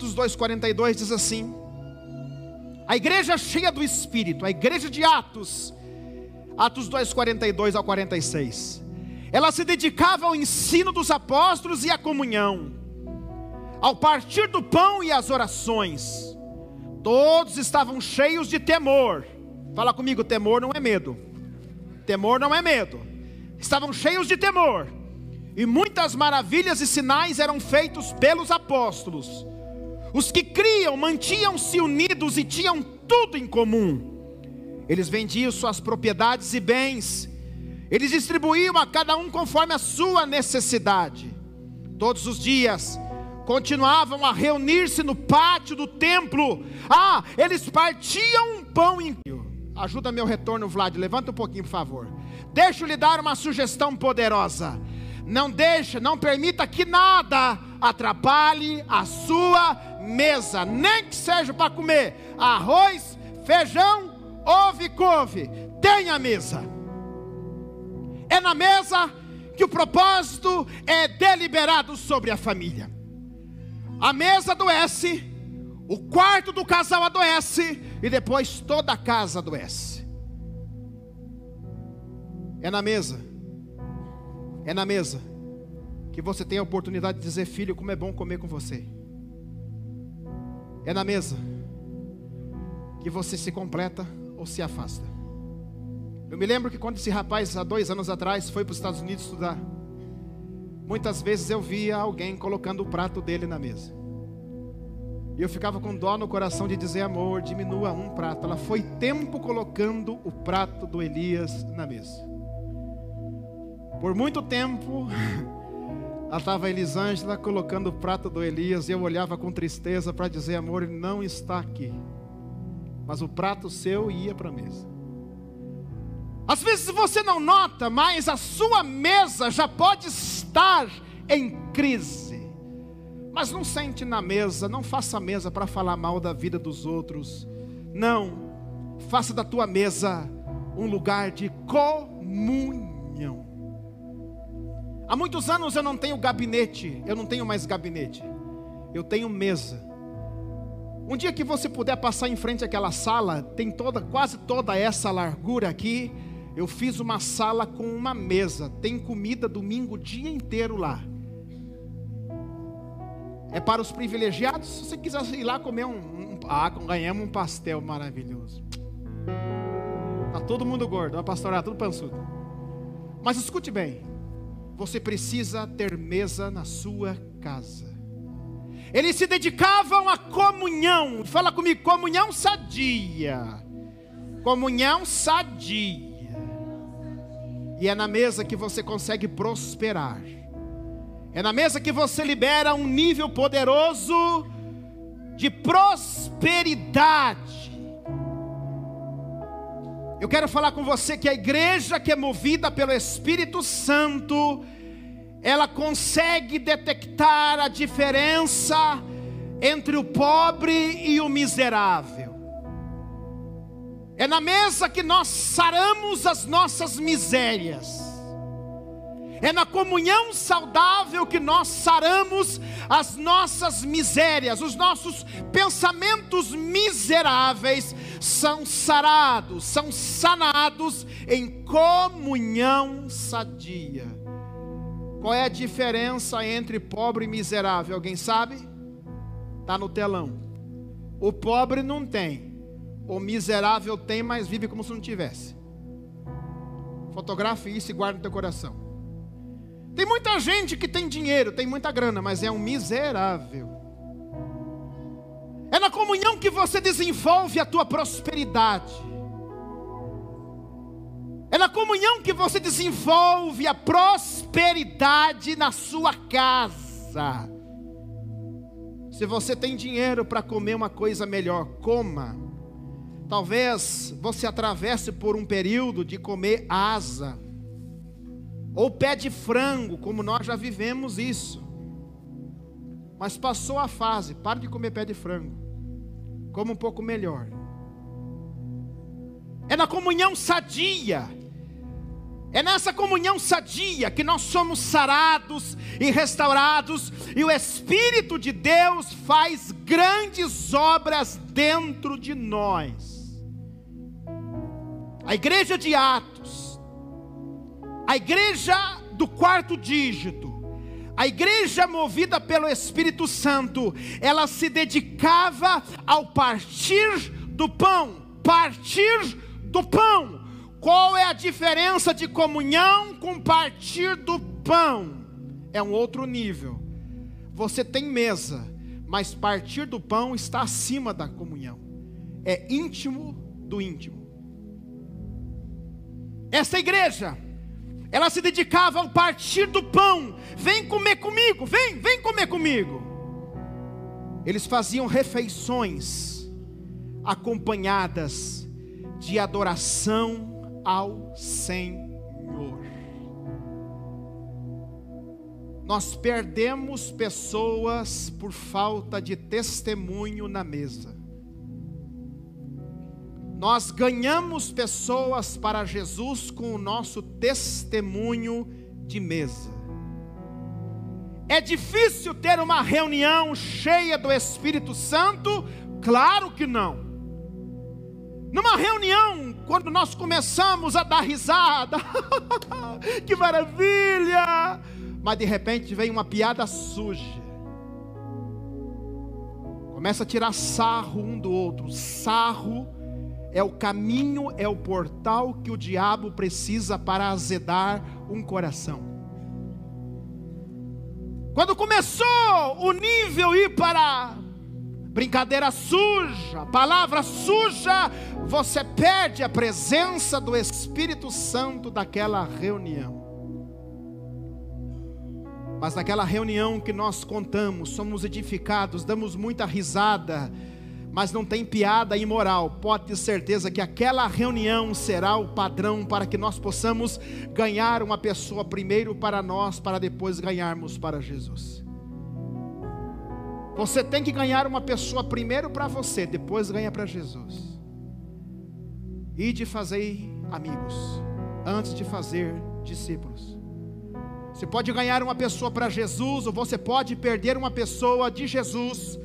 Atos 2,42 diz assim: a igreja cheia do Espírito, a igreja de Atos, Atos 2, 42 ao 46. Ela se dedicava ao ensino dos apóstolos e à comunhão, ao partir do pão e às orações. Todos estavam cheios de temor. Fala comigo, temor não é medo. Temor não é medo. Estavam cheios de temor. E muitas maravilhas e sinais eram feitos pelos apóstolos. Os que criam mantinham-se unidos e tinham tudo em comum. Eles vendiam suas propriedades e bens. Eles distribuíam a cada um conforme a sua necessidade. Todos os dias continuavam a reunir-se no pátio do templo. Ah, eles partiam um pão em Ajuda meu retorno, Vlad. Levanta um pouquinho, por favor. Deixa eu lhe dar uma sugestão poderosa. Não deixe, não permita que nada atrapalhe a sua mesa, nem que seja para comer arroz, feijão, ovo e couve. Tenha mesa. É na mesa que o propósito é deliberado sobre a família. A mesa adoece, o quarto do casal adoece e depois toda a casa adoece. É na mesa é na mesa que você tem a oportunidade de dizer, filho, como é bom comer com você. É na mesa que você se completa ou se afasta. Eu me lembro que quando esse rapaz, há dois anos atrás, foi para os Estados Unidos estudar, muitas vezes eu via alguém colocando o prato dele na mesa. E eu ficava com dó no coração de dizer, amor, diminua um prato. Ela foi tempo colocando o prato do Elias na mesa. Por muito tempo, ela estava Elisângela colocando o prato do Elias e eu olhava com tristeza para dizer: amor, ele não está aqui. Mas o prato seu ia para a mesa. Às vezes você não nota, mas a sua mesa já pode estar em crise. Mas não sente na mesa, não faça a mesa para falar mal da vida dos outros. Não, faça da tua mesa um lugar de comunhão. Há muitos anos eu não tenho gabinete, eu não tenho mais gabinete, eu tenho mesa. Um dia que você puder passar em frente àquela sala, tem toda, quase toda essa largura aqui. Eu fiz uma sala com uma mesa, tem comida domingo o dia inteiro lá. É para os privilegiados. Se você quiser ir lá comer um, um ah, ganhamos um pastel maravilhoso. Tá todo mundo gordo, a pastoral tudo pançudo. Mas escute bem, você precisa ter mesa na sua casa. Eles se dedicavam à comunhão. Fala comigo, comunhão sadia. Comunhão sadia. E é na mesa que você consegue prosperar. É na mesa que você libera um nível poderoso de prosperidade. Eu quero falar com você que a igreja que é movida pelo Espírito Santo, ela consegue detectar a diferença entre o pobre e o miserável. É na mesa que nós saramos as nossas misérias. É na comunhão saudável que nós saramos as nossas misérias, os nossos pensamentos miseráveis são sarados, são sanados em comunhão sadia. Qual é a diferença entre pobre e miserável? Alguém sabe? Está no telão. O pobre não tem, o miserável tem, mas vive como se não tivesse. Fotografe isso e guarde no teu coração. Tem muita gente que tem dinheiro, tem muita grana, mas é um miserável. É na comunhão que você desenvolve a tua prosperidade. É na comunhão que você desenvolve a prosperidade na sua casa. Se você tem dinheiro para comer uma coisa melhor, coma. Talvez você atravesse por um período de comer asa ou pé de frango, como nós já vivemos isso. Mas passou a fase, pare de comer pé de frango. Como um pouco melhor. É na comunhão sadia É nessa comunhão sadia que nós somos sarados e restaurados, e o Espírito de Deus faz grandes obras dentro de nós. A igreja de Atos, a igreja do quarto dígito, a igreja movida pelo Espírito Santo, ela se dedicava ao partir do pão, partir do pão qual é a diferença de comunhão com partir do pão? É um outro nível. Você tem mesa, mas partir do pão está acima da comunhão. É íntimo do íntimo. Essa igreja, ela se dedicava ao partir do pão. Vem comer comigo, vem, vem comer comigo. Eles faziam refeições acompanhadas de adoração ao Senhor. Nós perdemos pessoas por falta de testemunho na mesa. Nós ganhamos pessoas para Jesus com o nosso testemunho de mesa. É difícil ter uma reunião cheia do Espírito Santo? Claro que não. Numa reunião, quando nós começamos a dar risada, que maravilha! Mas de repente vem uma piada suja. Começa a tirar sarro um do outro. Sarro é o caminho, é o portal que o diabo precisa para azedar um coração. Quando começou o nível ir para brincadeira suja, palavra suja, você perde a presença do Espírito Santo daquela reunião. Mas naquela reunião que nós contamos, somos edificados, damos muita risada, mas não tem piada imoral. Pode ter certeza que aquela reunião será o padrão para que nós possamos ganhar uma pessoa primeiro para nós, para depois ganharmos para Jesus. Você tem que ganhar uma pessoa primeiro para você, depois ganha para Jesus. E de fazer amigos, antes de fazer discípulos. Você pode ganhar uma pessoa para Jesus, ou você pode perder uma pessoa de Jesus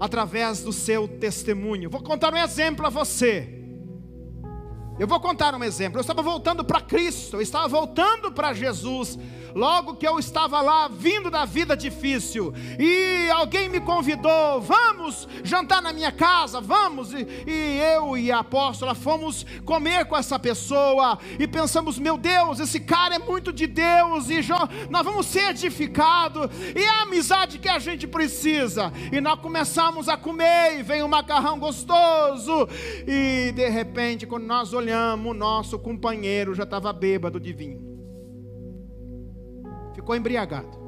através do seu testemunho. Vou contar um exemplo a você. Eu vou contar um exemplo. Eu estava voltando para Cristo, eu estava voltando para Jesus logo que eu estava lá, vindo da vida difícil, e alguém me convidou, vamos jantar na minha casa, vamos, e, e eu e a apóstola fomos comer com essa pessoa, e pensamos, meu Deus, esse cara é muito de Deus, e nós vamos ser edificados, e é a amizade que a gente precisa, e nós começamos a comer, e vem um macarrão gostoso, e de repente, quando nós olhamos, o nosso companheiro já estava bêbado de vinho ficou embriagado.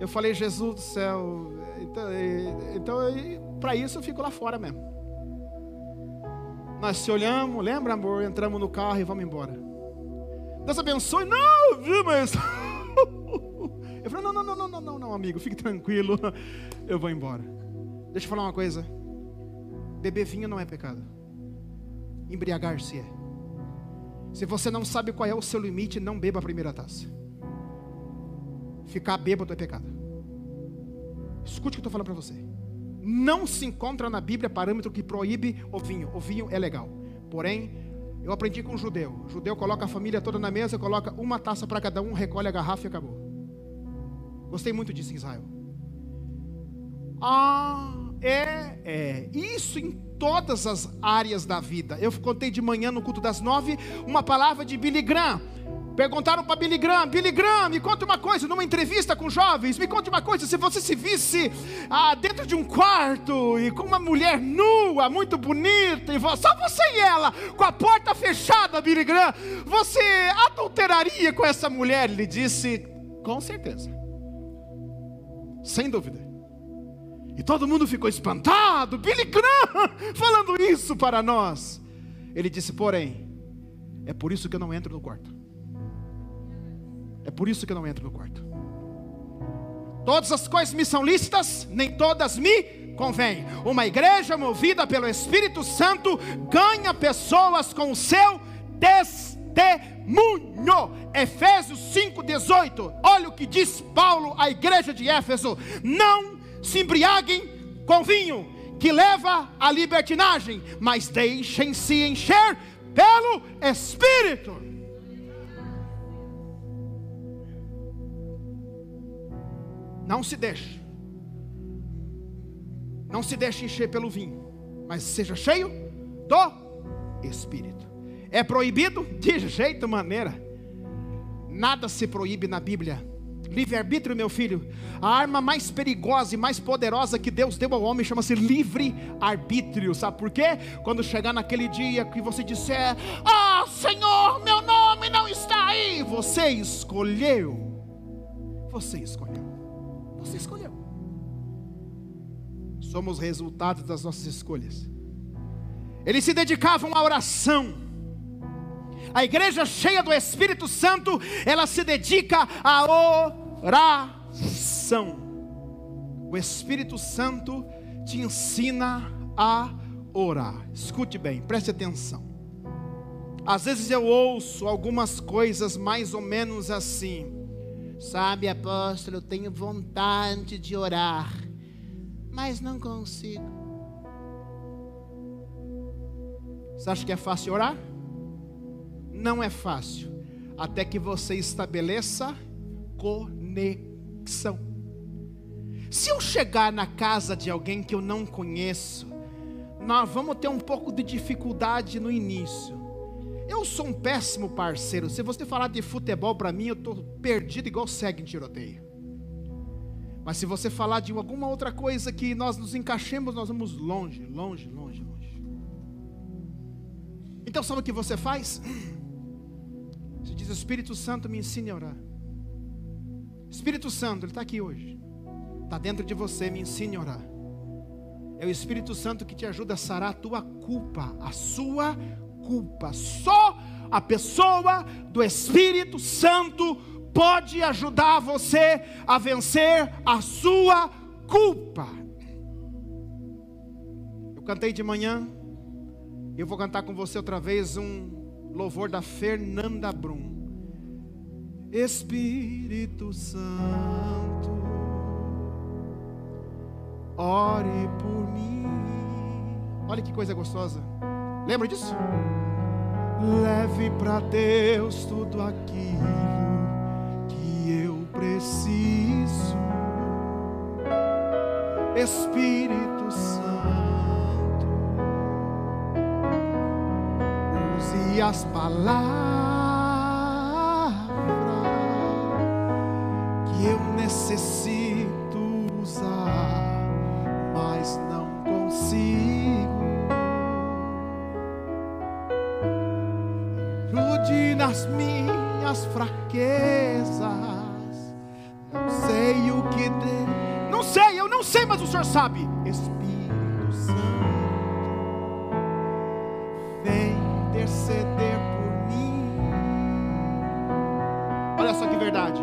Eu falei, Jesus do céu, então, então para isso eu fico lá fora mesmo. Nós se olhamos, lembra amor? Entramos no carro e vamos embora. Deus abençoe, não, viu, mas. Eu falei, não, não, não, não, não, não, amigo, fique tranquilo, eu vou embora. Deixa eu falar uma coisa: beber vinho não é pecado, embriagar-se é. Se você não sabe qual é o seu limite, não beba a primeira taça. Ficar bêbado é pecado. Escute o que eu estou falando para você. Não se encontra na Bíblia parâmetro que proíbe o vinho. O vinho é legal. Porém, eu aprendi com um judeu. O judeu coloca a família toda na mesa, coloca uma taça para cada um, recolhe a garrafa e acabou. Gostei muito disso em Israel. Ah, é, é. Isso em todas as áreas da vida. Eu contei de manhã no culto das nove uma palavra de Billy Graham. Perguntaram para Billy Graham, Billy Graham, me conta uma coisa, numa entrevista com jovens, me conta uma coisa, se você se visse ah, dentro de um quarto e com uma mulher nua, muito bonita, e só você e ela, com a porta fechada, Billy Graham, você adulteraria com essa mulher? Ele disse, com certeza, sem dúvida. E todo mundo ficou espantado, Billy Graham falando isso para nós. Ele disse, porém, é por isso que eu não entro no quarto. É por isso que eu não entro no quarto. Todas as coisas me são lícitas, nem todas me convêm. Uma igreja movida pelo Espírito Santo ganha pessoas com o seu testemunho. Efésios 5,18. Olha o que diz Paulo à igreja de Éfeso: Não se embriaguem com vinho, que leva à libertinagem, mas deixem-se encher pelo Espírito. Não se deixe. Não se deixe encher pelo vinho, mas seja cheio do Espírito. É proibido? De jeito maneira. Nada se proíbe na Bíblia. Livre-arbítrio, meu filho. A arma mais perigosa e mais poderosa que Deus deu ao homem chama-se livre-arbítrio. Sabe por quê? Quando chegar naquele dia que você disser: Ah, Senhor, meu nome não está aí. Você escolheu. Você escolheu. Você escolheu. Somos resultados das nossas escolhas. Eles se dedicavam à oração. A igreja cheia do Espírito Santo, ela se dedica à oração. O Espírito Santo te ensina a orar. Escute bem, preste atenção. Às vezes eu ouço algumas coisas mais ou menos assim. Sabe, apóstolo, eu tenho vontade de orar, mas não consigo. Você acha que é fácil orar? Não é fácil, até que você estabeleça conexão. Se eu chegar na casa de alguém que eu não conheço, nós vamos ter um pouco de dificuldade no início. Eu sou um péssimo parceiro. Se você falar de futebol para mim, eu estou perdido igual segue em tiroteio. Mas se você falar de alguma outra coisa que nós nos encaixemos, nós vamos longe, longe, longe, longe. Então sabe o que você faz? Você diz: Espírito Santo, me ensine a orar. Espírito Santo, Ele está aqui hoje. Está dentro de você, me ensine a orar. É o Espírito Santo que te ajuda a sarar a tua culpa, a sua culpa. Só a pessoa do Espírito Santo pode ajudar você a vencer a sua culpa. Eu cantei de manhã, eu vou cantar com você outra vez um louvor da Fernanda Brum. Espírito Santo, ore por mim. Olha que coisa gostosa. Lembra disso? Leve para Deus tudo aquilo que eu preciso. Espírito Santo, use as palavras eu necessito usar, mas não consigo. Ajude nas minhas fraquezas. Não sei o que de... Não sei, eu não sei, mas o Senhor sabe. Espírito Santo, vem interceder por mim. Olha só que verdade.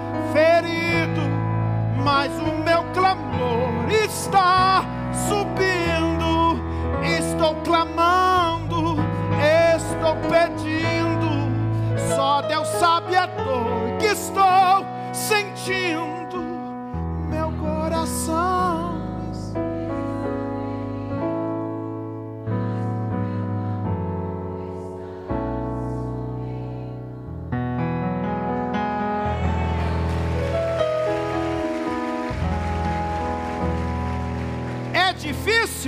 mas o meu clamor está subindo. Estou clamando, estou pedindo. Só Deus sabe a dor que estou sentindo.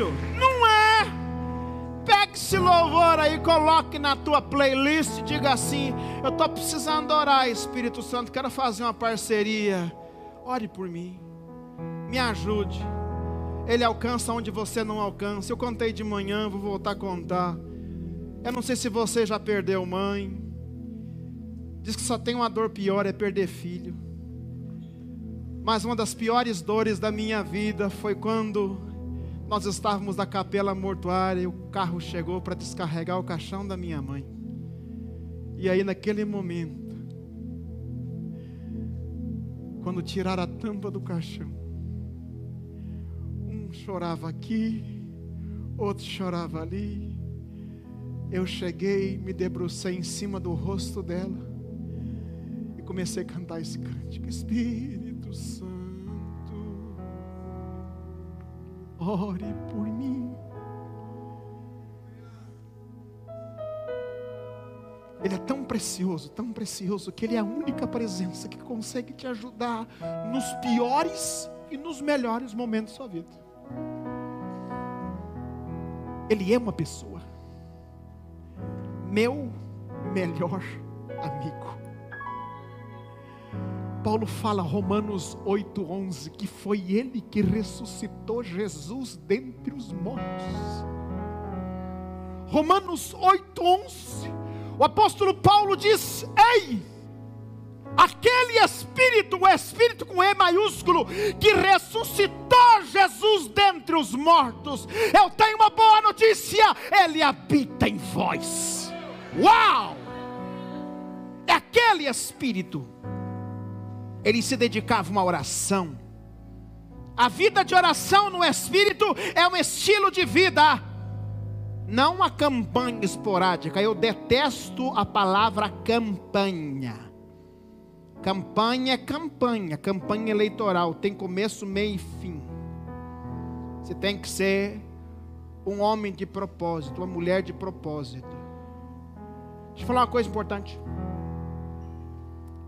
Não é. Pegue esse louvor aí, coloque na tua playlist diga assim: Eu estou precisando orar, Espírito Santo, quero fazer uma parceria. Ore por mim, me ajude. Ele alcança onde você não alcança. Eu contei de manhã, vou voltar a contar. Eu não sei se você já perdeu mãe. Diz que só tem uma dor pior é perder filho. Mas uma das piores dores da minha vida foi quando nós estávamos na capela mortuária e o carro chegou para descarregar o caixão da minha mãe. E aí, naquele momento, quando tiraram a tampa do caixão, um chorava aqui, outro chorava ali. Eu cheguei, me debrucei em cima do rosto dela e comecei a cantar esse cântico. Espírito Santo, ore por mim. Ele é tão precioso, tão precioso, que Ele é a única presença que consegue te ajudar nos piores e nos melhores momentos da sua vida. Ele é uma pessoa, meu melhor amigo. Paulo fala, Romanos 8,11, que foi Ele que ressuscitou Jesus dentre os mortos. Romanos 8,11 o apóstolo Paulo diz: Ei, aquele Espírito, o Espírito com E maiúsculo, que ressuscitou Jesus dentre os mortos, eu tenho uma boa notícia: Ele habita em vós. Uau! É aquele Espírito, ele se dedicava a uma oração. A vida de oração no Espírito é um estilo de vida não uma campanha esporádica. Eu detesto a palavra campanha. Campanha é campanha, campanha eleitoral, tem começo, meio e fim. Você tem que ser um homem de propósito, uma mulher de propósito. Deixa eu falar uma coisa importante.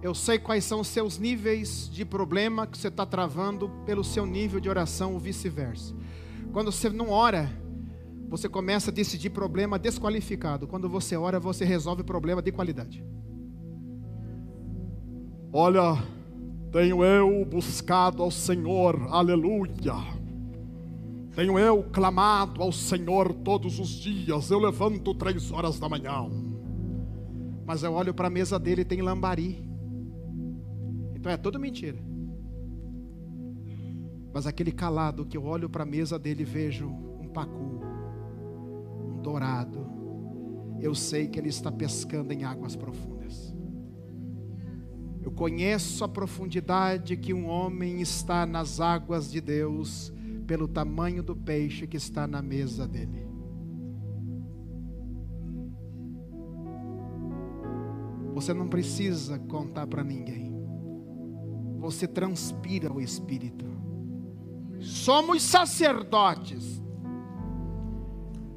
Eu sei quais são os seus níveis de problema que você está travando pelo seu nível de oração ou vice-versa. Quando você não ora, você começa a decidir problema desqualificado. Quando você ora, você resolve problema de qualidade. Olha, tenho eu buscado ao Senhor, aleluia. Tenho eu clamado ao Senhor todos os dias. Eu levanto três horas da manhã. Mas eu olho para a mesa dele e tem lambari. Então é tudo mentira. Mas aquele calado que eu olho para a mesa dele e vejo um pacu dourado, eu sei que ele está pescando em águas profundas. Eu conheço a profundidade que um homem está nas águas de Deus, pelo tamanho do peixe que está na mesa dele. Você não precisa contar para ninguém. Você transpira o Espírito. Somos sacerdotes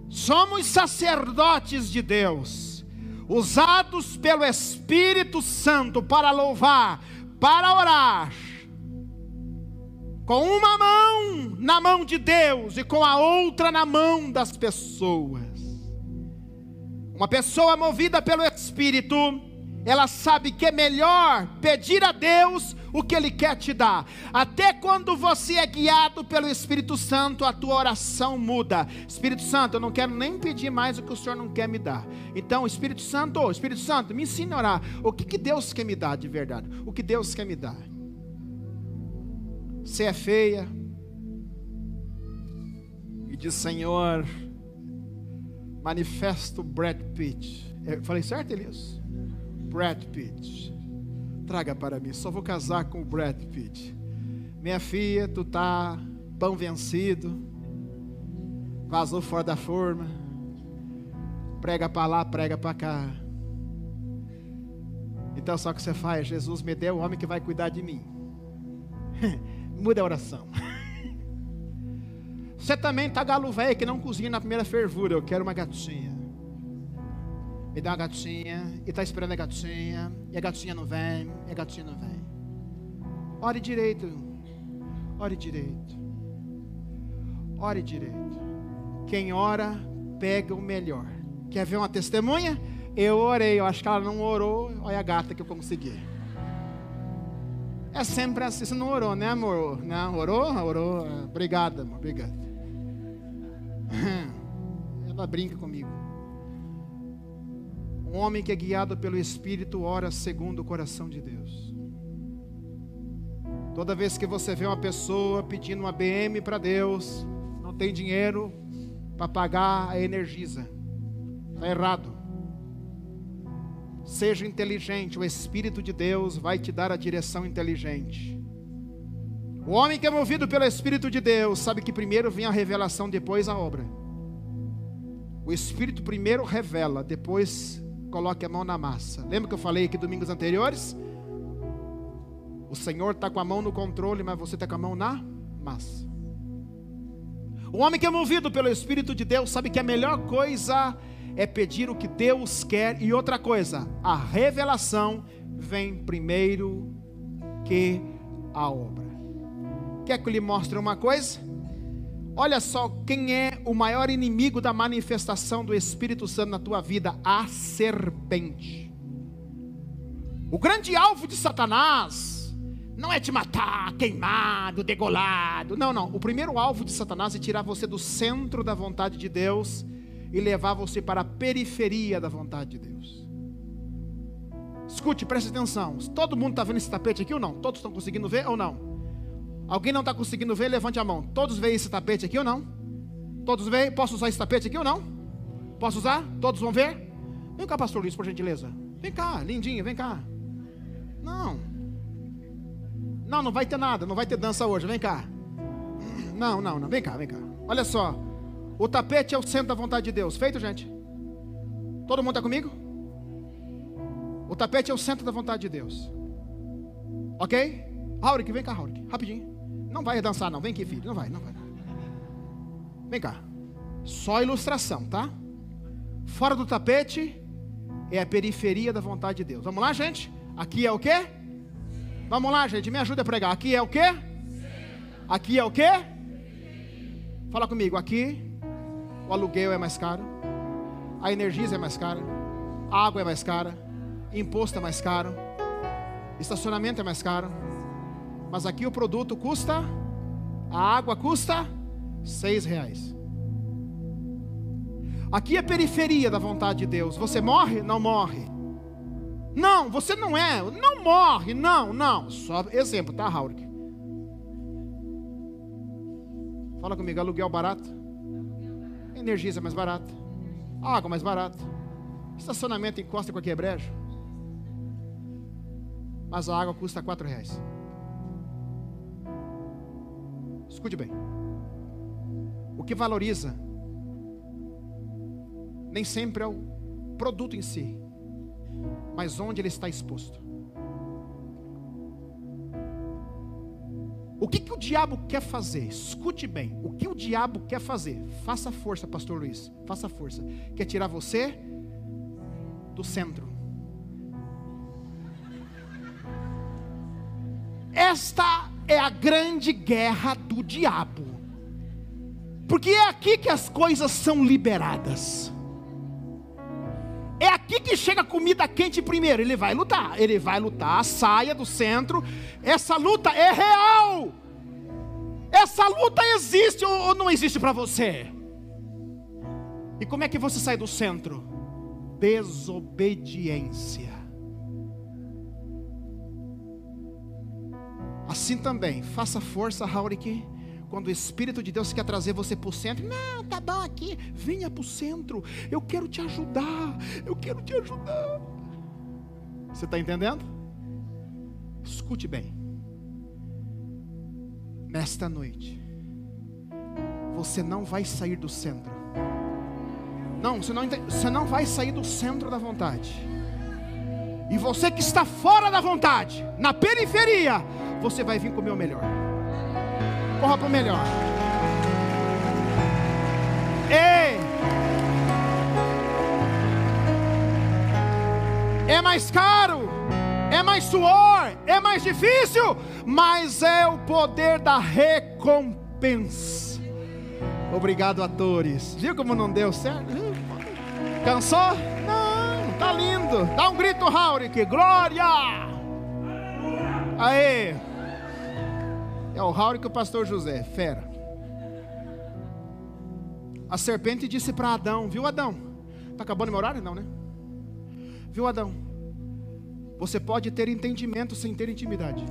Somos sacerdotes de Deus, usados pelo Espírito Santo para louvar, para orar, com uma mão na mão de Deus e com a outra na mão das pessoas. Uma pessoa movida pelo Espírito, ela sabe que é melhor pedir a Deus o que Ele quer te dar. Até quando você é guiado pelo Espírito Santo, a tua oração muda. Espírito Santo, eu não quero nem pedir mais o que o Senhor não quer me dar. Então, Espírito Santo, Espírito Santo, me ensine a orar. O que, que Deus quer me dar de verdade? O que Deus quer me dar? Você é feia e diz, Senhor, manifesto Brad Pitt. Eu falei certo, Elias? Brad Pitt traga para mim. Só vou casar com o Brad Pitt. Minha filha, tu tá pão vencido, vazou fora da forma, prega para lá, prega para cá. Então só que você faz, Jesus me deu o homem que vai cuidar de mim. Muda a oração. Você também tá galo velho que não cozinha na primeira fervura. Eu quero uma gatinha me dá uma gatinha, e está esperando a gatinha, e a gatinha não vem, e a gatinha não vem. Ore direito, ore direito, ore direito. Quem ora, pega o melhor. Quer ver uma testemunha? Eu orei, eu acho que ela não orou, olha a gata que eu consegui. É sempre assim, você não orou, né amor? Não, orou? Orou, obrigada amor, obrigada. Ela brinca comigo. Um homem que é guiado pelo Espírito ora segundo o coração de Deus. Toda vez que você vê uma pessoa pedindo uma BM para Deus, não tem dinheiro para pagar a Energisa, está errado. Seja inteligente, o Espírito de Deus vai te dar a direção inteligente. O homem que é movido pelo Espírito de Deus sabe que primeiro vem a revelação, depois a obra. O Espírito primeiro revela, depois coloque a mão na massa. Lembra que eu falei aqui domingos anteriores? O Senhor está com a mão no controle, mas você está com a mão na massa. O homem que é movido pelo Espírito de Deus sabe que a melhor coisa é pedir o que Deus quer, e outra coisa, a revelação vem primeiro que a obra. Quer que eu lhe mostre uma coisa? Olha só quem é o maior inimigo da manifestação do Espírito Santo na tua vida: a serpente. O grande alvo de Satanás não é te matar, queimado, degolado. Não, não. O primeiro alvo de Satanás é tirar você do centro da vontade de Deus e levar você para a periferia da vontade de Deus. Escute, preste atenção. Todo mundo está vendo esse tapete aqui ou não? Todos estão conseguindo ver ou não? Alguém não está conseguindo ver? Levante a mão. Todos veem esse tapete aqui ou não? Todos veem? Posso usar esse tapete aqui ou não? Posso usar? Todos vão ver? Vem cá, pastor Luiz, por gentileza. Vem cá, lindinho, vem cá. Não. Não, não vai ter nada, não vai ter dança hoje, vem cá. Não, não, não, vem cá, vem cá. Olha só. O tapete é o centro da vontade de Deus. Feito, gente? Todo mundo está comigo? O tapete é o centro da vontade de Deus. Ok? Raurik, vem cá, Raurik, rapidinho. Não vai dançar, não. Vem aqui, filho. Não vai, não vai. Vem cá. Só ilustração, tá? Fora do tapete é a periferia da vontade de Deus. Vamos lá, gente? Aqui é o quê? Vamos lá, gente. Me ajuda a pregar. Aqui é o quê? Aqui é o quê? Fala comigo. Aqui o aluguel é mais caro. A energia é mais cara. A água é mais cara. Imposto é mais caro. Estacionamento é mais caro mas aqui o produto custa, a água custa seis reais. Aqui é periferia da vontade de Deus. Você morre? Não morre. Não, você não é. Não morre, não, não. Só exemplo, tá, Haurik? Fala comigo, aluguel barato. Energia mais barata. Água mais barata. Estacionamento encosta em qualquer brejo. Mas a água custa quatro reais. Escute bem. O que valoriza nem sempre é o produto em si, mas onde ele está exposto. O que, que o diabo quer fazer? Escute bem. O que o diabo quer fazer? Faça força, Pastor Luiz. Faça força. Quer tirar você do centro. Esta é a grande guerra do diabo. Porque é aqui que as coisas são liberadas. É aqui que chega comida quente primeiro. Ele vai lutar, ele vai lutar, saia do centro. Essa luta é real. Essa luta existe ou não existe para você? E como é que você sai do centro? Desobediência. Assim também, faça força, Haurik, quando o Espírito de Deus quer trazer você para o centro. Não, tá bom aqui, venha para o centro. Eu quero te ajudar, eu quero te ajudar. Você está entendendo? Escute bem. Nesta noite, você não vai sair do centro. Não, você não, você não vai sair do centro da vontade. E você que está fora da vontade, na periferia, você vai vir comer o melhor. Corra para o melhor. Ei! É mais caro, é mais suor, é mais difícil, mas é o poder da recompensa. Obrigado, atores. Viu como não deu certo? Cansou? Não, tá lindo. Dá um grito, Haurik. Glória! Aê! É o Raul e o pastor José, fera. A serpente disse para Adão, viu Adão? Está acabando meu horário? Não, né? Viu, Adão? Você pode ter entendimento sem ter intimidade.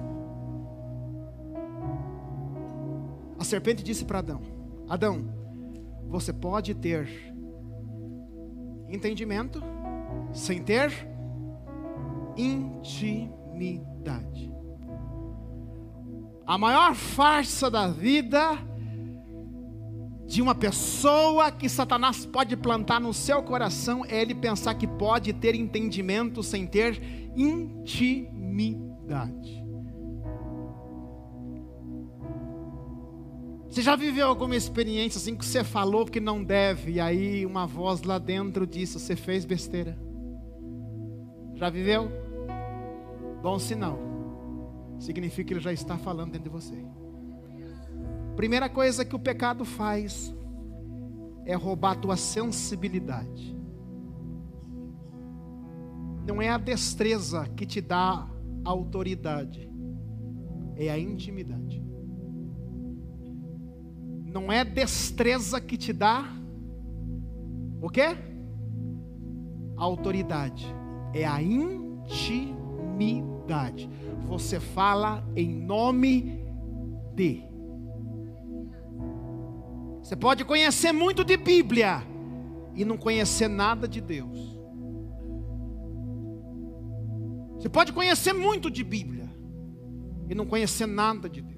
A serpente disse para Adão: Adão, você pode ter entendimento sem ter intimidade. A maior farsa da vida de uma pessoa que Satanás pode plantar no seu coração é ele pensar que pode ter entendimento sem ter intimidade. Você já viveu alguma experiência assim que você falou que não deve e aí uma voz lá dentro disse: Você fez besteira? Já viveu? Bom sinal. Significa que ele já está falando dentro de você. Primeira coisa que o pecado faz é roubar a tua sensibilidade. Não é a destreza que te dá autoridade, é a intimidade não é destreza que te dá o quê? autoridade. É a intimidade. Você fala em nome de. Você pode conhecer muito de Bíblia e não conhecer nada de Deus. Você pode conhecer muito de Bíblia e não conhecer nada de Deus.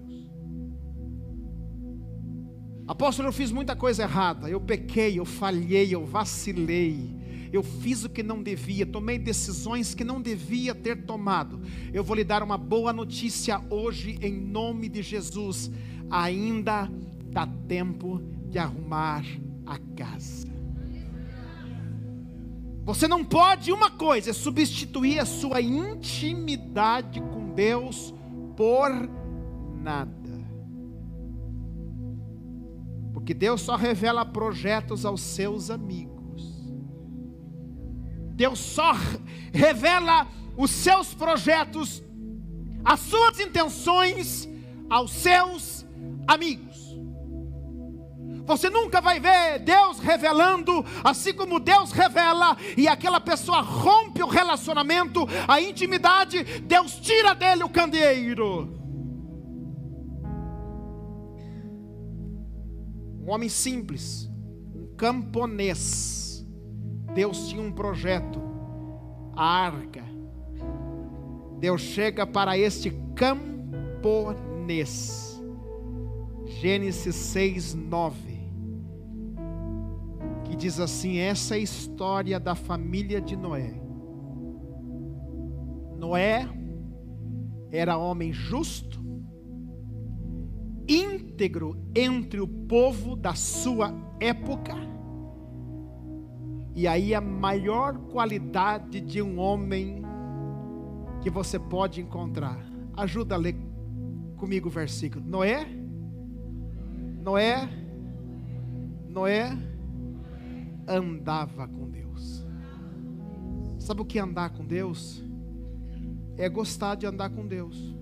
Apóstolo, eu fiz muita coisa errada. Eu pequei, eu falhei, eu vacilei. Eu fiz o que não devia, tomei decisões que não devia ter tomado. Eu vou lhe dar uma boa notícia hoje, em nome de Jesus. Ainda dá tempo de arrumar a casa. Você não pode, uma coisa, é substituir a sua intimidade com Deus por nada. Porque Deus só revela projetos aos seus amigos. Deus só revela os seus projetos, as suas intenções aos seus amigos. Você nunca vai ver Deus revelando, assim como Deus revela, e aquela pessoa rompe o relacionamento, a intimidade, Deus tira dele o candeeiro. um homem simples, um camponês. Deus tinha um projeto, a arca. Deus chega para este camponês. Gênesis 6, 9. Que diz assim: essa é a história da família de Noé. Noé era homem justo, íntegro entre o povo da sua época. E aí a maior qualidade de um homem que você pode encontrar. Ajuda a ler comigo o versículo. Noé? Noé? Noé andava com Deus. Sabe o que é andar com Deus? É gostar de andar com Deus.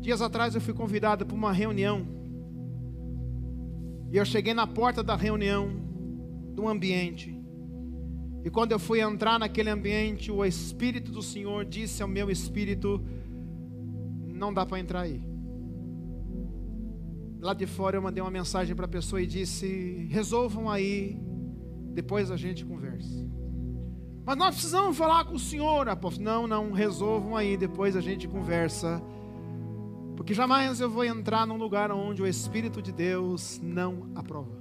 Dias atrás eu fui convidado para uma reunião. E eu cheguei na porta da reunião, do ambiente. E quando eu fui entrar naquele ambiente, o Espírito do Senhor disse ao meu espírito: Não dá para entrar aí. Lá de fora eu mandei uma mensagem para a pessoa e disse: Resolvam aí, depois a gente conversa. Mas nós precisamos falar com o Senhor, apóstolo. Não, não, resolvam aí, depois a gente conversa. Porque jamais eu vou entrar num lugar onde o Espírito de Deus não aprova.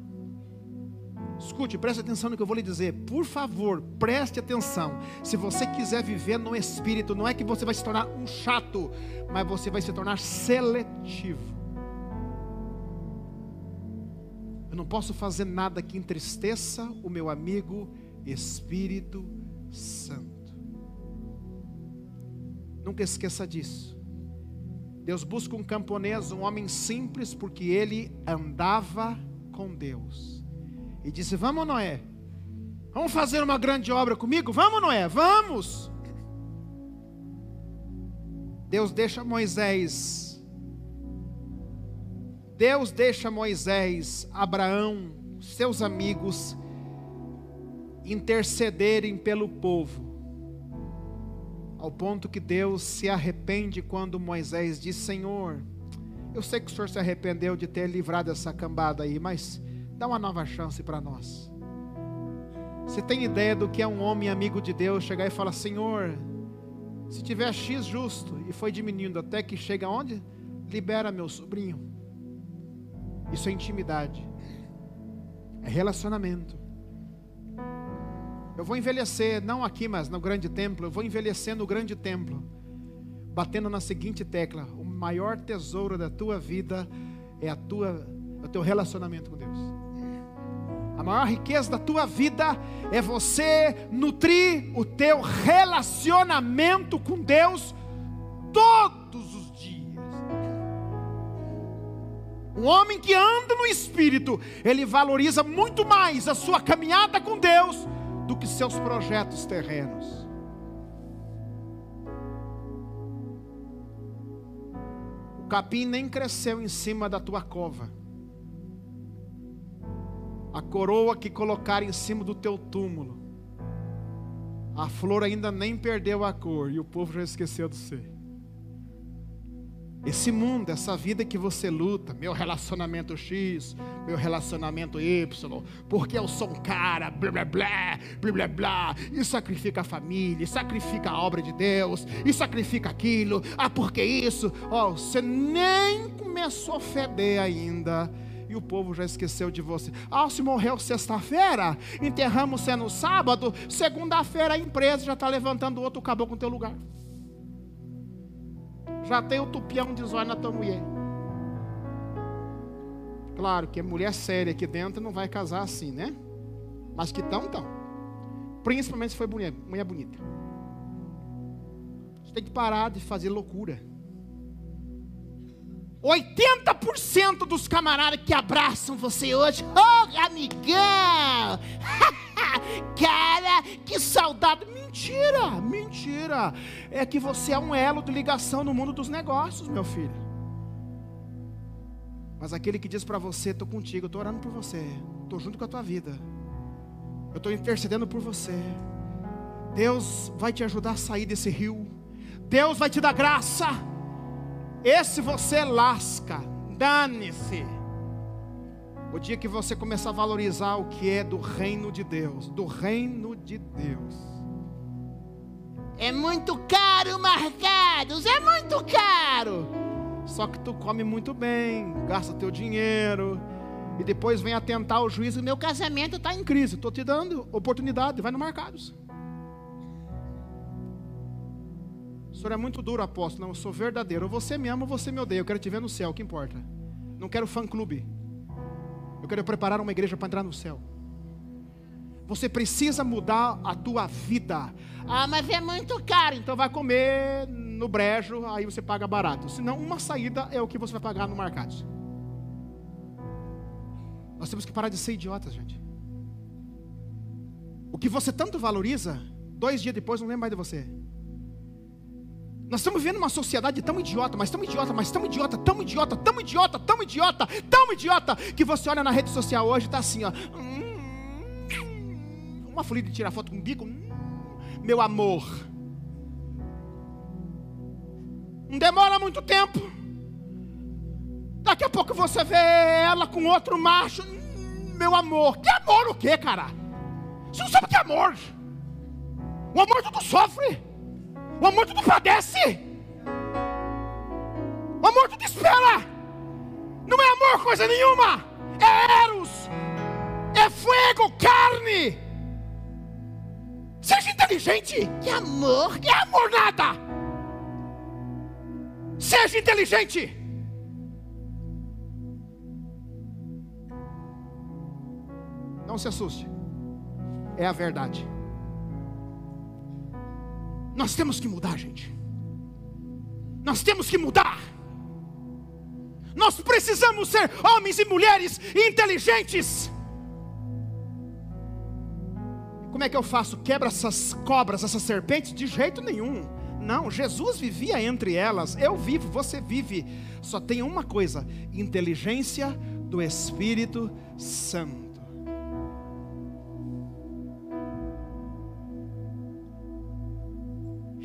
Escute, preste atenção no que eu vou lhe dizer. Por favor, preste atenção. Se você quiser viver no Espírito, não é que você vai se tornar um chato, mas você vai se tornar seletivo. Eu não posso fazer nada que entristeça o meu amigo Espírito Santo. Nunca esqueça disso. Deus busca um camponês, um homem simples, porque ele andava com Deus. E disse: Vamos, Noé, vamos fazer uma grande obra comigo? Vamos, Noé, vamos. Deus deixa Moisés, Deus deixa Moisés, Abraão, seus amigos, intercederem pelo povo. ao ponto que Deus se arrepende quando Moisés diz: Senhor, eu sei que o Senhor se arrependeu de ter livrado essa cambada aí, mas dá uma nova chance para nós. Você tem ideia do que é um homem amigo de Deus chegar e falar: Senhor, se tiver X justo, e foi diminuindo até que chega onde? Libera meu sobrinho. Isso é intimidade, é relacionamento. Eu vou envelhecer, não aqui, mas no grande templo. Eu vou envelhecer no grande templo, batendo na seguinte tecla: o maior tesouro da tua vida é a tua, é o teu relacionamento com Deus. A maior riqueza da tua vida é você nutrir o teu relacionamento com Deus todos os dias. Um homem que anda no espírito, ele valoriza muito mais a sua caminhada com Deus do que seus projetos terrenos. O capim nem cresceu em cima da tua cova. A coroa que colocaram em cima do teu túmulo. A flor ainda nem perdeu a cor e o povo já esqueceu de ser. Esse mundo, essa vida que você luta, meu relacionamento X, meu relacionamento Y, porque eu sou um cara, blá blá blá, blá blá blá, e sacrifica a família, e sacrifica a obra de Deus, e sacrifica aquilo, ah, porque isso, ó, oh, você nem começou a feder ainda, e o povo já esqueceu de você. Ah, se morreu sexta-feira, enterramos você no sábado, segunda-feira a empresa já está levantando outro caboclo no teu lugar já tem o tupião de zóio na tua mulher. Claro que mulher séria aqui dentro não vai casar assim, né? Mas que tão, tão. Principalmente se foi mulher, mulher bonita. Você tem que parar de fazer loucura. 80% dos camaradas que abraçam você hoje, oh amigão, cara, que saudade. Mentira, mentira. É que você é um elo de ligação no mundo dos negócios, meu filho. Mas aquele que diz para você: estou contigo, estou orando por você, estou junto com a tua vida, eu estou intercedendo por você. Deus vai te ajudar a sair desse rio, Deus vai te dar graça. Esse você lasca, dane-se. O dia que você começar a valorizar o que é do reino de Deus, do reino de Deus. É muito caro, Marcados, é muito caro. Só que tu come muito bem, gasta teu dinheiro, e depois vem atentar o juízo: meu casamento está em crise, estou te dando oportunidade, vai no Marcados. Senhor é muito duro, apóstolo. Não, eu sou verdadeiro. você me ama ou você me odeia. Eu quero te ver no céu, o que importa? Não quero fã-clube. Eu quero preparar uma igreja para entrar no céu. Você precisa mudar a tua vida. Ah, mas é muito caro. Então vai comer no brejo, aí você paga barato. Senão, uma saída é o que você vai pagar no mercado. Nós temos que parar de ser idiotas, gente. O que você tanto valoriza, dois dias depois não lembra mais de você. Nós estamos vivendo uma sociedade tão idiota, mas tão idiota, mas tão idiota, tão idiota, tão idiota, tão idiota, tão idiota, que você olha na rede social hoje e está assim, ó. Hum, uma folia de tirar foto com o bico. Hum, meu amor. Não demora muito tempo. Daqui a pouco você vê ela com outro macho. Hum, meu amor. Que amor o quê, cara? Você não sabe que amor. O amor tudo sofre. O amor tudo padece. O amor tudo espera. Não é amor coisa nenhuma. É eros. É fogo, carne. Seja inteligente. Que amor, que amor nada. Seja inteligente. Não se assuste. É a verdade. Nós temos que mudar, gente. Nós temos que mudar. Nós precisamos ser homens e mulheres inteligentes. Como é que eu faço? Quebra essas cobras, essas serpentes? De jeito nenhum. Não, Jesus vivia entre elas. Eu vivo, você vive. Só tem uma coisa: inteligência do Espírito Santo.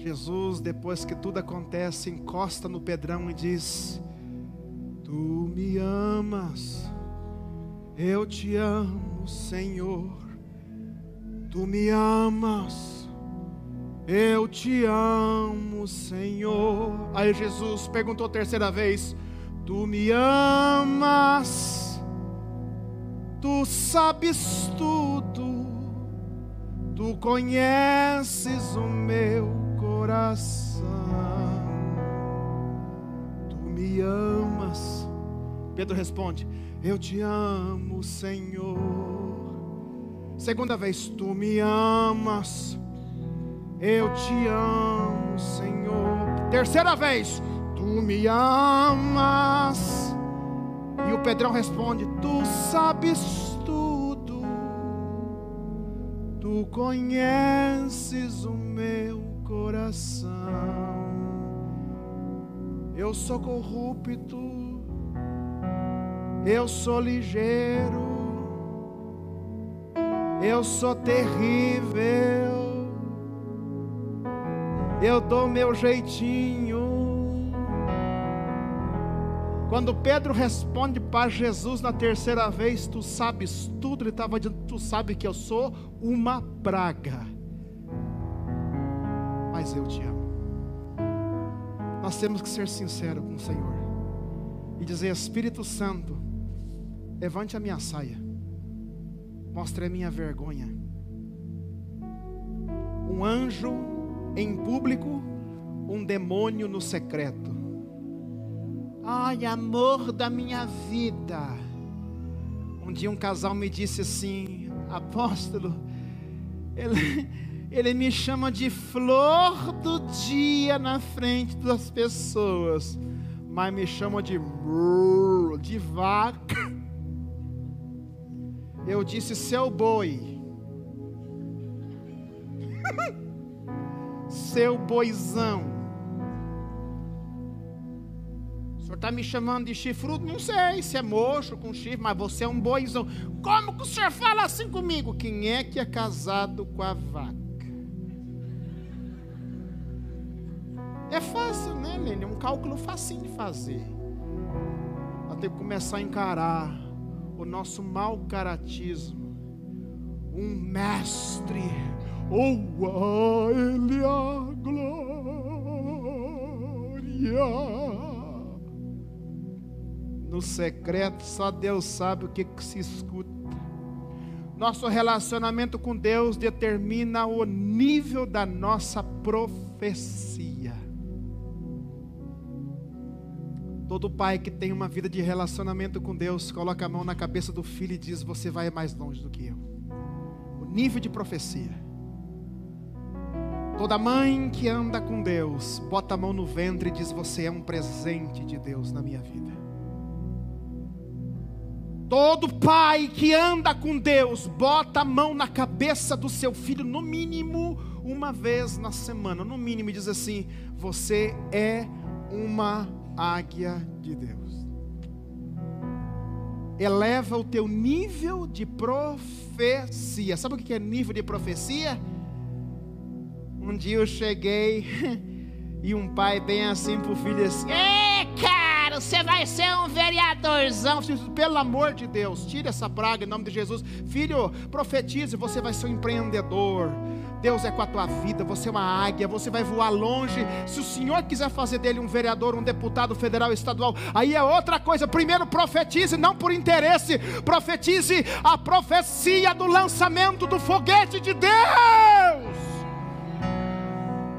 Jesus, depois que tudo acontece, encosta no Pedrão e diz: Tu me amas, eu te amo, Senhor. Tu me amas, eu te amo, Senhor. Aí Jesus perguntou a terceira vez: Tu me amas, tu sabes tudo, tu conheces o meu coração, tu me amas. Pedro responde: Eu te amo, Senhor. Segunda vez, tu me amas, eu te amo, Senhor. Terceira vez, tu me amas. E o Pedrão responde: Tu sabes tudo, tu conheces o meu coração. Eu sou corrupto, eu sou ligeiro, eu sou terrível, eu dou meu jeitinho. Quando Pedro responde para Jesus na terceira vez, tu sabes tudo, ele estava dizendo, tu sabe que eu sou uma praga, mas eu te amo. Nós temos que ser sinceros com o Senhor e dizer: Espírito Santo, levante a minha saia, mostre a minha vergonha. Um anjo em público, um demônio no secreto. Ai, amor da minha vida. Um dia um casal me disse assim, apóstolo, ele, ele me chama de flor do dia na frente das pessoas, mas me chama de de vaca. Eu disse seu boi, seu boizão. O senhor está me chamando de chifrudo? Não sei se é mocho com chifre, mas você é um boizão. Como que o senhor fala assim comigo? Quem é que é casado com a vaca? Fácil, né, Lênin? É um cálculo facinho de fazer. Nós temos que começar a encarar o nosso mau caratismo. Um mestre, ou a ele a glória. No secreto, só Deus sabe o que, que se escuta. Nosso relacionamento com Deus determina o nível da nossa profecia. Todo pai que tem uma vida de relacionamento com Deus, coloca a mão na cabeça do filho e diz: Você vai mais longe do que eu. O nível de profecia. Toda mãe que anda com Deus, bota a mão no ventre e diz: Você é um presente de Deus na minha vida. Todo pai que anda com Deus, bota a mão na cabeça do seu filho, no mínimo uma vez na semana, no mínimo, diz assim: Você é uma águia de Deus. Eleva o teu nível de profecia. Sabe o que é nível de profecia? Um dia eu cheguei e um pai bem assim pro filho assim: Ei, cara, você vai ser um vereadorzão. Pelo amor de Deus, tire essa praga em nome de Jesus. Filho, profetize, você vai ser um empreendedor. Deus é com a tua vida, você é uma águia, você vai voar longe. Se o Senhor quiser fazer dele um vereador, um deputado federal, estadual, aí é outra coisa. Primeiro profetize, não por interesse, profetize a profecia do lançamento do foguete de Deus.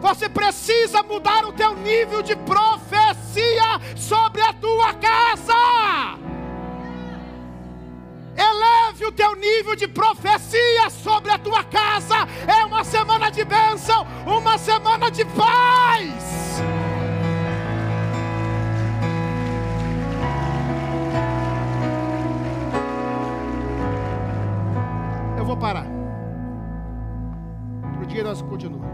Você precisa mudar o teu nível de profecia sobre a tua casa. Eleve o teu nível de profecia sobre a tua casa. É uma semana de bênção, uma semana de paz. Eu vou parar. Outro dia nós continuamos.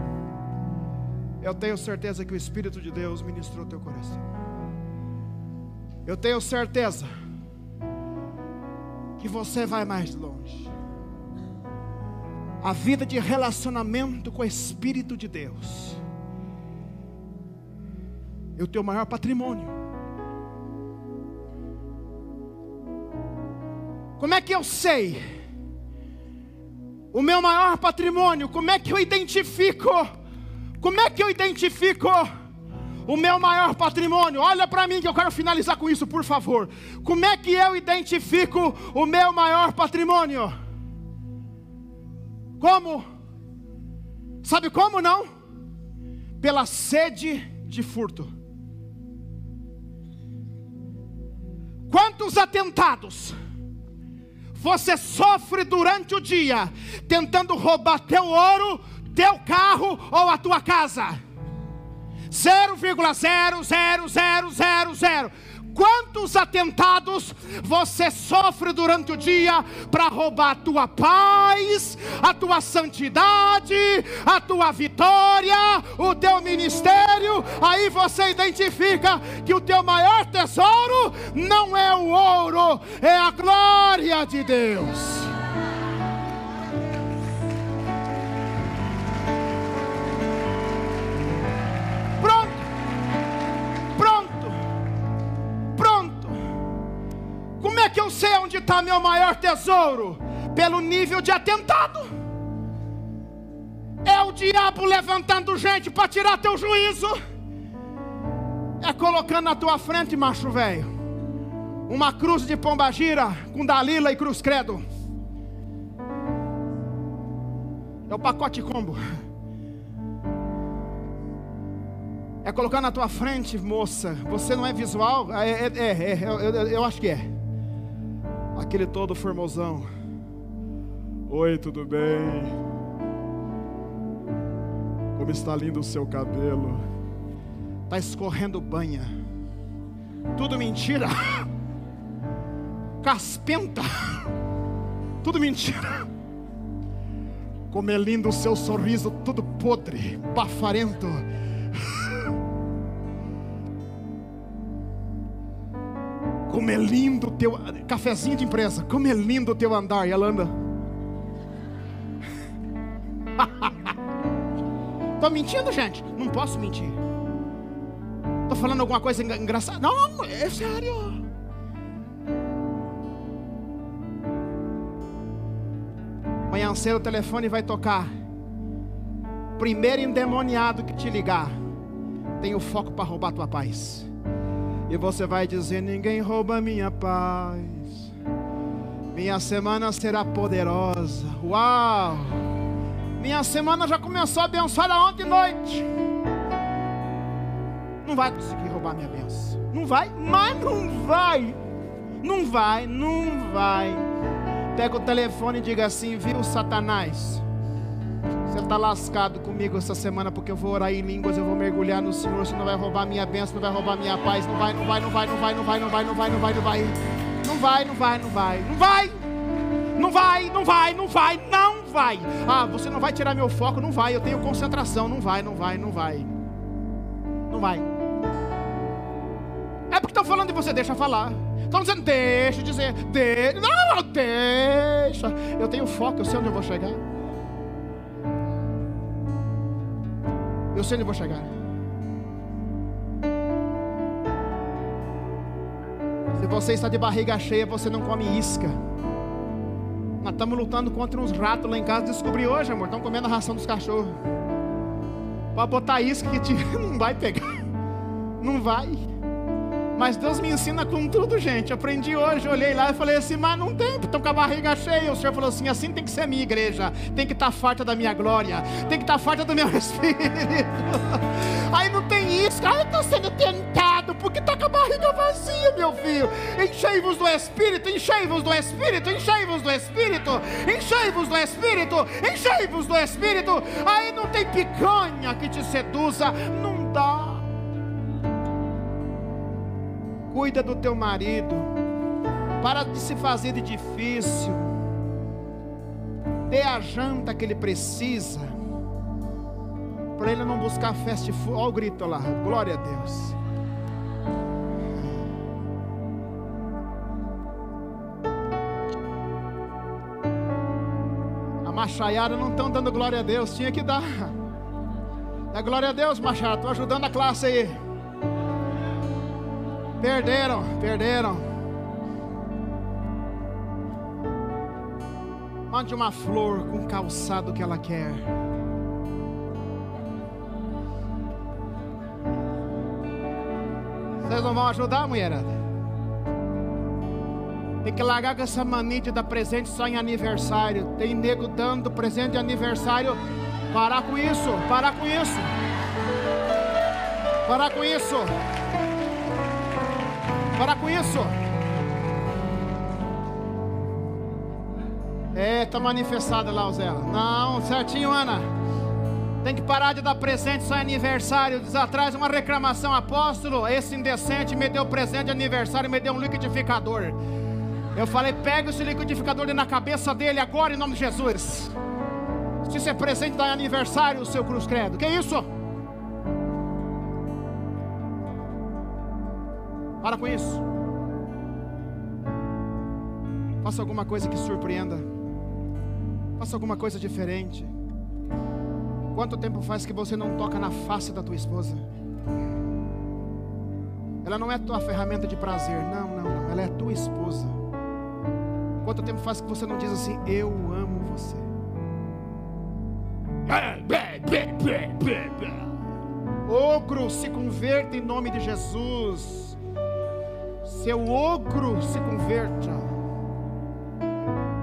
Eu tenho certeza que o Espírito de Deus ministrou teu coração. Eu tenho certeza que você vai mais longe. A vida de relacionamento com o Espírito de Deus é o teu maior patrimônio. Como é que eu sei? O meu maior patrimônio, como é que eu identifico? Como é que eu identifico o meu maior patrimônio? Olha para mim que eu quero finalizar com isso, por favor. Como é que eu identifico o meu maior patrimônio? Como? Sabe como não? Pela sede de furto. Quantos atentados você sofre durante o dia tentando roubar teu ouro, teu carro ou a tua casa? 0,00000 Quantos atentados você sofre durante o dia para roubar a tua paz, a tua santidade, a tua vitória, o teu ministério? Aí você identifica que o teu maior tesouro não é o ouro, é a glória de Deus. Está meu maior tesouro? Pelo nível de atentado. É o diabo levantando gente para tirar teu juízo. É colocando na tua frente, macho velho, uma cruz de pombagira com Dalila e cruz credo. É o pacote combo. É colocar na tua frente, moça. Você não é visual? É, é, é, é eu, eu, eu acho que é aquele todo formosão. Oi, tudo bem? Como está lindo o seu cabelo? Está escorrendo banha. Tudo mentira. Caspenta. Tudo mentira. Como é lindo o seu sorriso, tudo podre, bafarento Como é lindo o teu. Cafezinho de empresa. Como é lindo o teu andar. E ela anda. Estou mentindo, gente? Não posso mentir. Estou falando alguma coisa engraçada? Não, é sério. Amanhã cedo o telefone vai tocar. Primeiro endemoniado que te ligar, tem o foco para roubar tua paz. E você vai dizer: Ninguém rouba minha paz. Minha semana será poderosa. Uau! Minha semana já começou abençoada ontem noite. Não vai conseguir roubar minha bênção. Não vai, mas não vai. Não vai, não vai. Pega o telefone e diga assim: Viu, Satanás? Você está lascado comigo essa semana porque eu vou orar em línguas, eu vou mergulhar no Senhor. Você não vai roubar minha bênção, não vai roubar minha paz. Não vai, não vai, não vai, não vai, não vai, não vai, não vai, não vai, não vai. Não vai, não vai, não vai, não vai. Não vai, não vai, não vai, não vai. Ah, você não vai tirar meu foco, não vai. Eu tenho concentração, não vai, não vai, não vai. Não vai. É porque estão falando de você, deixa falar. Estão dizendo, deixa dizer, deixa. Não, deixa. Eu tenho foco, eu sei onde eu vou chegar. Eu sei onde vou chegar. Se você está de barriga cheia, você não come isca. Nós estamos lutando contra uns ratos lá em casa. Descobri hoje, amor. Estão comendo a ração dos cachorros. Para botar isca que te... não vai pegar. Não vai. Mas Deus me ensina com tudo, gente. Aprendi hoje, olhei lá e falei assim, mas não tem, estão com a barriga cheia. O Senhor falou assim: assim tem que ser a minha igreja. Tem que estar tá farta da minha glória. Tem que estar tá farta do meu espírito. Aí não tem isso. Eu estou sendo tentado porque está com a barriga vazia, meu filho. Enchei-vos do Espírito, enchei-vos do Espírito, enchei-vos do Espírito, enchei-vos do Espírito, enchei-vos do Espírito. Aí não tem picanha que te seduza. Não dá. Cuida do teu marido. Para de se fazer de difícil. Dê a janta que ele precisa. Para ele não buscar fast food. Olha o grito lá. Glória a Deus. A machaiada não estão dando glória a Deus. Tinha que dar. É glória a Deus, machada. Estou ajudando a classe aí. Perderam, perderam. Mande uma flor com o calçado que ela quer. Vocês não vão ajudar, mulherada? Tem que largar com essa mania de dar presente só em aniversário. Tem nego dando presente de aniversário. Parar com isso, parar com isso. Parar com isso. Parar com isso. É, tá manifestada lá, Zé. Não, certinho, Ana. Tem que parar de dar presente só em aniversário. Diz atrás uma reclamação, apóstolo. Esse indecente me deu presente de aniversário, me deu um liquidificador. Eu falei, pega esse liquidificador na cabeça dele agora em nome de Jesus. Se isso é presente da aniversário, o seu cruz credo. Que isso? Para com isso. Faça alguma coisa que surpreenda. Faça alguma coisa diferente. Quanto tempo faz que você não toca na face da tua esposa? Ela não é tua ferramenta de prazer, não, não, não. Ela é tua esposa. Quanto tempo faz que você não diz assim, eu amo você? Ogro se converta em nome de Jesus. Seu ogro se converta.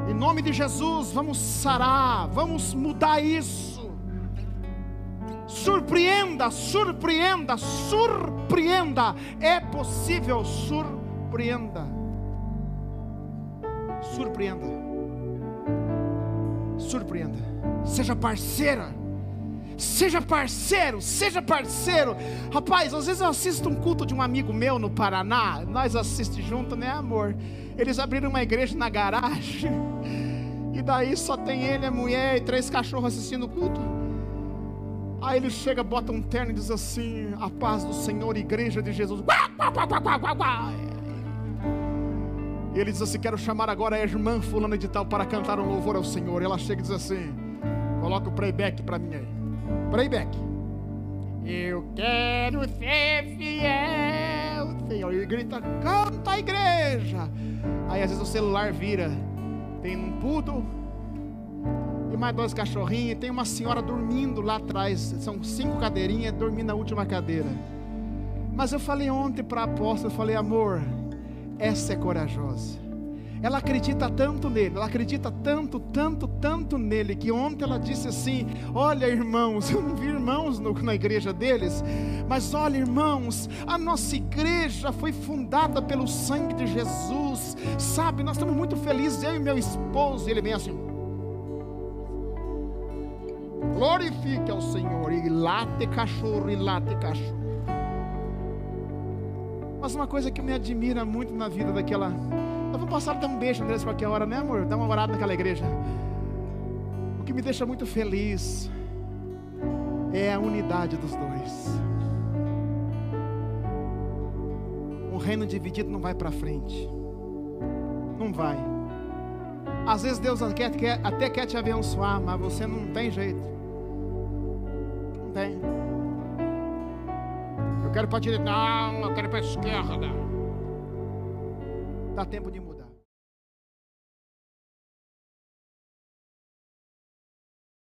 Em nome de Jesus, vamos sarar, vamos mudar isso. Surpreenda, surpreenda, surpreenda. É possível, surpreenda surpreenda. Surpreenda. Seja parceira. Seja parceiro, seja parceiro. Rapaz, às vezes eu assisto um culto de um amigo meu no Paraná. Nós assistimos junto, né, amor? Eles abriram uma igreja na garagem. E daí só tem ele, a mulher e três cachorros assistindo o culto. Aí ele chega, bota um terno e diz assim: A paz do Senhor, igreja de Jesus. E ele diz assim: Quero chamar agora a irmã fulana de tal para cantar um louvor ao Senhor. E ela chega e diz assim: Coloca o playback para mim aí. Playback. Eu quero ser fiel, Senhor. E grita: Canta a igreja. Aí às vezes o celular vira. Tem um pudo e mais dois cachorrinhos. Tem uma senhora dormindo lá atrás. São cinco cadeirinhas, dormindo na última cadeira. Mas eu falei ontem para a apóstola, eu falei, amor, essa é corajosa. Ela acredita tanto nele, ela acredita tanto, tanto, tanto nele, que ontem ela disse assim: Olha, irmãos, eu não vi irmãos no, na igreja deles, mas olha, irmãos, a nossa igreja foi fundada pelo sangue de Jesus, sabe? Nós estamos muito felizes, eu e meu esposo. E ele vem assim: Glorifique ao Senhor, e late cachorro, e late cachorro. Mas uma coisa que me admira muito na vida daquela. Vamos passar dar um beijo neles qualquer hora, né, amor? Dá uma orada naquela igreja. O que me deixa muito feliz é a unidade dos dois. Um reino dividido não vai para frente. Não vai. Às vezes Deus até quer, até quer te abençoar, mas você não tem jeito. Não tem. Eu quero para a direita. Não, eu quero para a esquerda. Dá tempo de mudar.